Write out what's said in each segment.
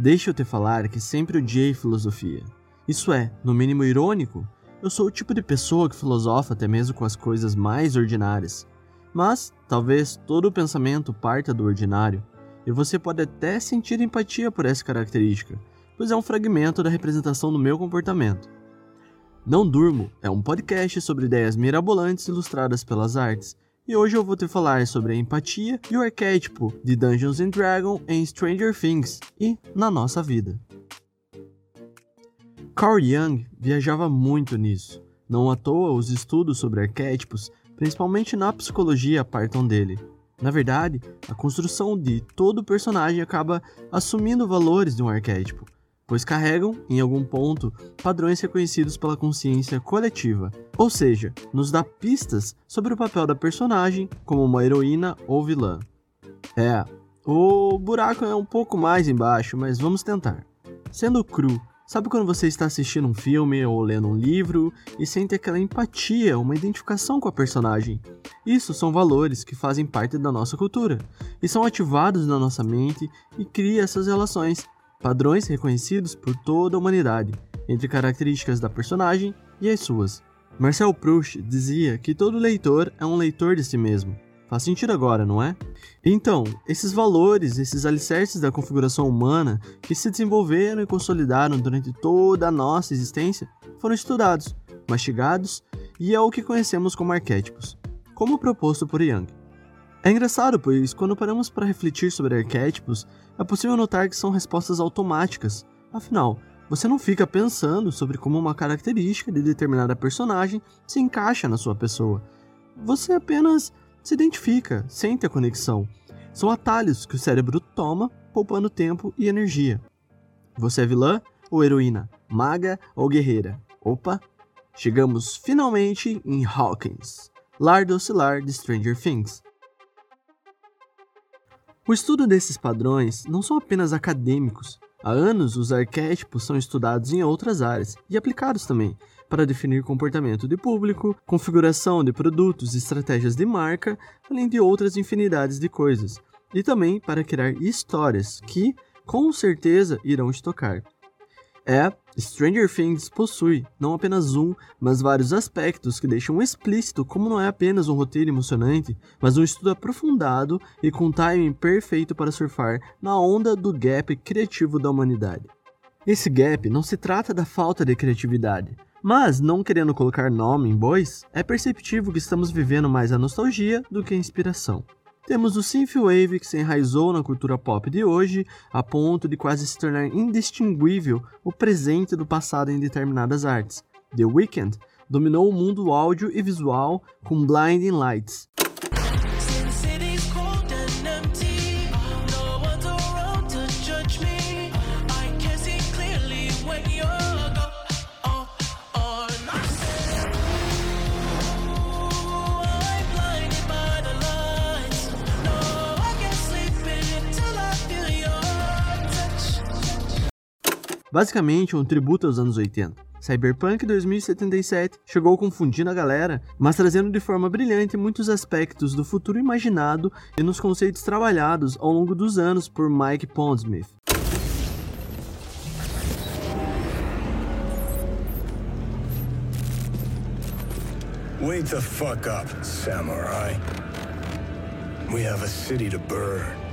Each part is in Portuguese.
Deixa eu te falar que sempre odiei filosofia. Isso é, no mínimo irônico, eu sou o tipo de pessoa que filosofa até mesmo com as coisas mais ordinárias. Mas, talvez todo o pensamento parta do ordinário, e você pode até sentir empatia por essa característica, pois é um fragmento da representação do meu comportamento. Não Durmo é um podcast sobre ideias mirabolantes ilustradas pelas artes, e hoje eu vou te falar sobre a empatia e o arquétipo de Dungeons and Dragons em Stranger Things e na nossa vida. Carl Jung viajava muito nisso. Não à toa os estudos sobre arquétipos, principalmente na psicologia, partam dele. Na verdade, a construção de todo personagem acaba assumindo valores de um arquétipo, pois carregam, em algum ponto, padrões reconhecidos pela consciência coletiva, ou seja, nos dá pistas sobre o papel da personagem como uma heroína ou vilã. É, o buraco é um pouco mais embaixo, mas vamos tentar. Sendo cru, sabe quando você está assistindo um filme ou lendo um livro e sente aquela empatia, uma identificação com a personagem? Isso são valores que fazem parte da nossa cultura e são ativados na nossa mente e cria essas relações padrões reconhecidos por toda a humanidade, entre características da personagem e as suas. Marcel Proust dizia que todo leitor é um leitor de si mesmo. Faz sentido agora, não é? Então, esses valores, esses alicerces da configuração humana que se desenvolveram e consolidaram durante toda a nossa existência foram estudados, mastigados e é o que conhecemos como arquétipos, como proposto por Jung. É engraçado, pois quando paramos para refletir sobre arquétipos, é possível notar que são respostas automáticas. Afinal, você não fica pensando sobre como uma característica de determinada personagem se encaixa na sua pessoa. Você apenas se identifica, sente a conexão. São atalhos que o cérebro toma, poupando tempo e energia. Você é vilã ou heroína? Maga ou guerreira? Opa! Chegamos finalmente em Hawkins, lar do oscilar de Stranger Things. O estudo desses padrões não são apenas acadêmicos. Há anos, os arquétipos são estudados em outras áreas e aplicados também para definir comportamento de público, configuração de produtos e estratégias de marca, além de outras infinidades de coisas, e também para criar histórias que, com certeza, irão te tocar. É, Stranger Things possui não apenas um, mas vários aspectos que deixam explícito como não é apenas um roteiro emocionante, mas um estudo aprofundado e com timing perfeito para surfar na onda do gap criativo da humanidade. Esse gap não se trata da falta de criatividade, mas, não querendo colocar nome em bois, é perceptível que estamos vivendo mais a nostalgia do que a inspiração. Temos o synthwave que se enraizou na cultura pop de hoje, a ponto de quase se tornar indistinguível o presente do passado em determinadas artes. The Weeknd dominou o mundo áudio e visual com Blinding Lights, basicamente um tributo aos anos 80. Cyberpunk 2077 chegou confundindo a galera, mas trazendo de forma brilhante muitos aspectos do futuro imaginado e nos conceitos trabalhados ao longo dos anos por Mike Pondsmith. Wake the fuck up, samurai. We have a city to burn.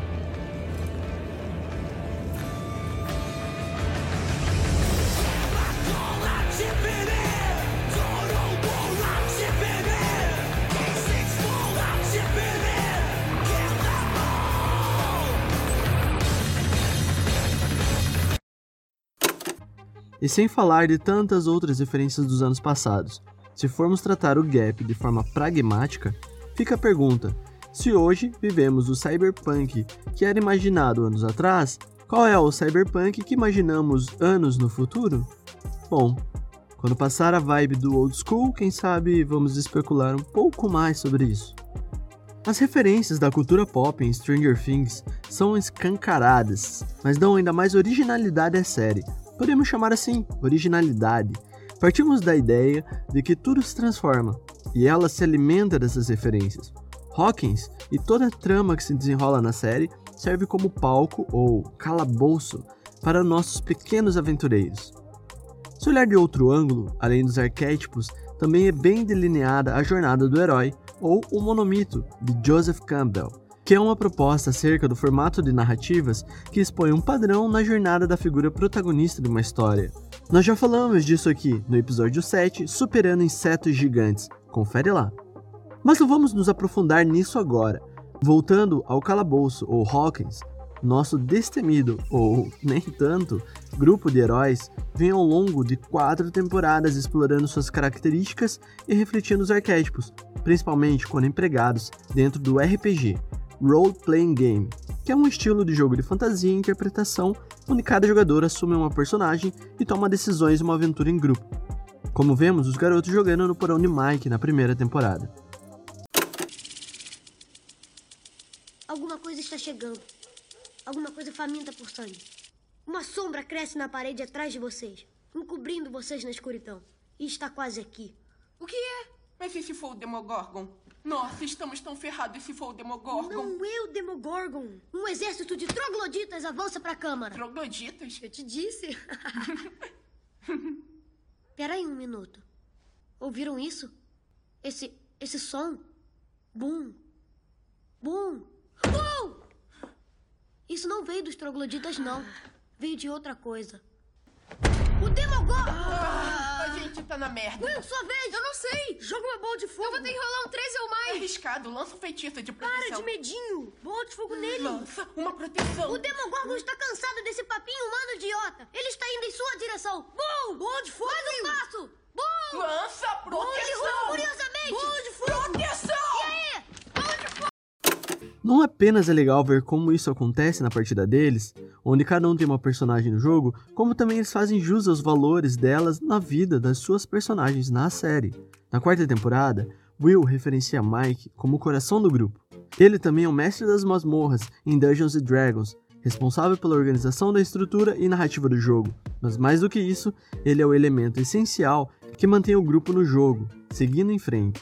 E sem falar de tantas outras referências dos anos passados. Se formos tratar o gap de forma pragmática, fica a pergunta: se hoje vivemos o cyberpunk que era imaginado anos atrás, qual é o cyberpunk que imaginamos anos no futuro? Bom, quando passar a vibe do old school, quem sabe vamos especular um pouco mais sobre isso. As referências da cultura pop em Stranger Things são escancaradas, mas dão ainda mais originalidade à série, Podemos chamar assim, originalidade. Partimos da ideia de que tudo se transforma, e ela se alimenta dessas referências. Hawkins e toda a trama que se desenrola na série serve como palco ou calabouço para nossos pequenos aventureiros. Se olhar de outro ângulo, além dos arquétipos, também é bem delineada a jornada do herói, ou o monomito, de Joseph Campbell, que é uma proposta acerca do formato de narrativas que expõe um padrão na jornada da figura protagonista de uma história. Nós já falamos disso aqui no episódio 7, Superando Insetos Gigantes. Confere lá. Mas não vamos nos aprofundar nisso agora. Voltando ao calabouço ou Hawkins, nosso destemido, ou nem tanto, grupo de heróis vem ao longo de quatro temporadas explorando suas características e refletindo os arquétipos, principalmente quando empregados dentro do RPG, Role Playing Game, que é um estilo de jogo de fantasia e interpretação onde cada jogador assume uma personagem e toma decisões em uma aventura em grupo. Como vemos os garotos jogando no porão de Mike na primeira temporada. Alguma coisa está chegando. Alguma coisa faminta por sangue. Uma sombra cresce na parede atrás de vocês, encobrindo vocês na escuridão. E está quase aqui. O que é? Mas e se for o Demogorgon? Nossa, estamos tão ferrados se for o Demogorgon. Não é o Demogorgon. Um exército de trogloditas avança para a Câmara. Trogloditas? Eu te disse. Peraí um minuto. Ouviram isso? Esse, esse som? Bum. Bum. Bum! Isso não veio dos trogloditas, não. Veio de outra coisa. O Demogorgon! Tá na merda. Will, sua vez! Eu não sei! Joga uma bola de fogo! Eu vou ter que rolar um 13 ou É mais! arriscado, lança um feitiço de Para proteção. de medinho! Bola de fogo nele! Lança uma proteção. O Demogorgon está cansado desse papinho humano idiota! Ele está indo em sua direção! Bum! Bola de fogo! Mais um passo! Bum! Lança a Ele proteção. furiosamente! Bola de fogo! Proteção! E aí? Bola de fogo! Não apenas é legal ver como isso acontece na partida deles, onde cada um tem uma personagem no jogo, como também eles fazem jus aos valores delas na vida das suas personagens na série. Na quarta temporada, Will referencia Mike como o coração do grupo. Ele também é o mestre das masmorras em Dungeons Dragons, responsável pela organização da estrutura e narrativa do jogo, mas mais do que isso, ele é o elemento essencial que mantém o grupo no jogo, seguindo em frente.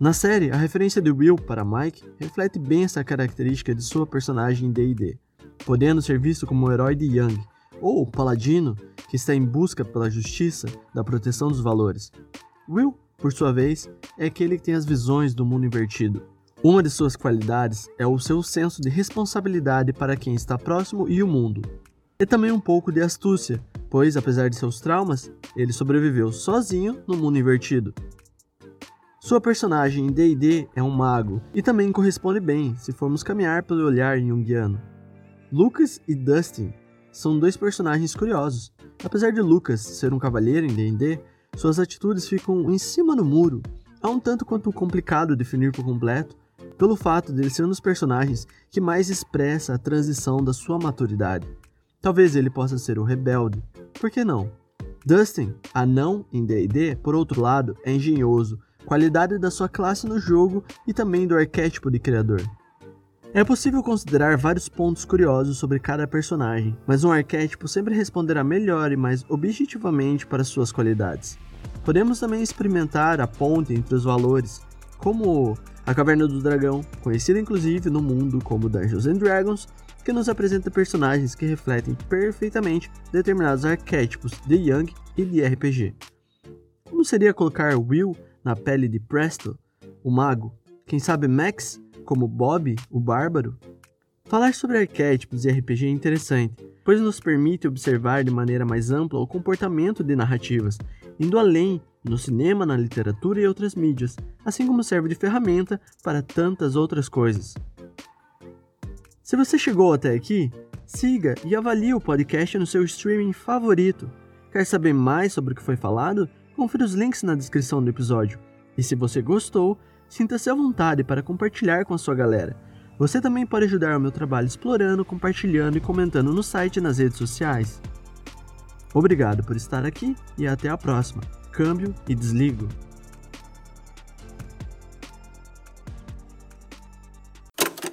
Na série, a referência de Will para Mike reflete bem essa característica de sua personagem em D&D, podendo ser visto como o herói de Young, ou paladino que está em busca pela justiça da proteção dos valores. Will, por sua vez, é aquele que tem as visões do mundo invertido. Uma de suas qualidades é o seu senso de responsabilidade para quem está próximo e o mundo. E também um pouco de astúcia, pois apesar de seus traumas, ele sobreviveu sozinho no mundo invertido. Sua personagem em D&D é um mago e também corresponde bem se formos caminhar pelo olhar junguiano. Lucas e Dustin são dois personagens curiosos. Apesar de Lucas ser um cavalheiro em D&D, suas atitudes ficam em cima do muro. É um tanto quanto complicado definir por completo, pelo fato de ele ser um dos personagens que mais expressa a transição da sua maturidade. Talvez ele possa ser o rebelde. Por que não? Dustin, anão em D&D, por outro lado, é engenhoso, qualidade da sua classe no jogo e também do arquétipo de criador. É possível considerar vários pontos curiosos sobre cada personagem, mas um arquétipo sempre responderá melhor e mais objetivamente para suas qualidades. Podemos também experimentar a ponte entre os valores, como a Caverna do Dragão, conhecida inclusive no mundo como Dungeons and Dragons, que nos apresenta personagens que refletem perfeitamente determinados arquétipos de Young e de RPG. Como seria colocar Will na pele de Presto, o mago? Quem sabe Max como Bob, o bárbaro? Falar sobre arquétipos e RPG é interessante, pois nos permite observar de maneira mais ampla o comportamento de narrativas, indo além no cinema, na literatura e outras mídias, assim como serve de ferramenta para tantas outras coisas. Se você chegou até aqui, siga e avalie o podcast no seu streaming favorito. Quer saber mais sobre o que foi falado? Confira os links na descrição do episódio. E se você gostou, sinta-se à vontade para compartilhar com a sua galera. Você também pode ajudar o meu trabalho explorando, compartilhando e comentando no site e nas redes sociais. Obrigado por estar aqui e até a próxima. Câmbio e desligo.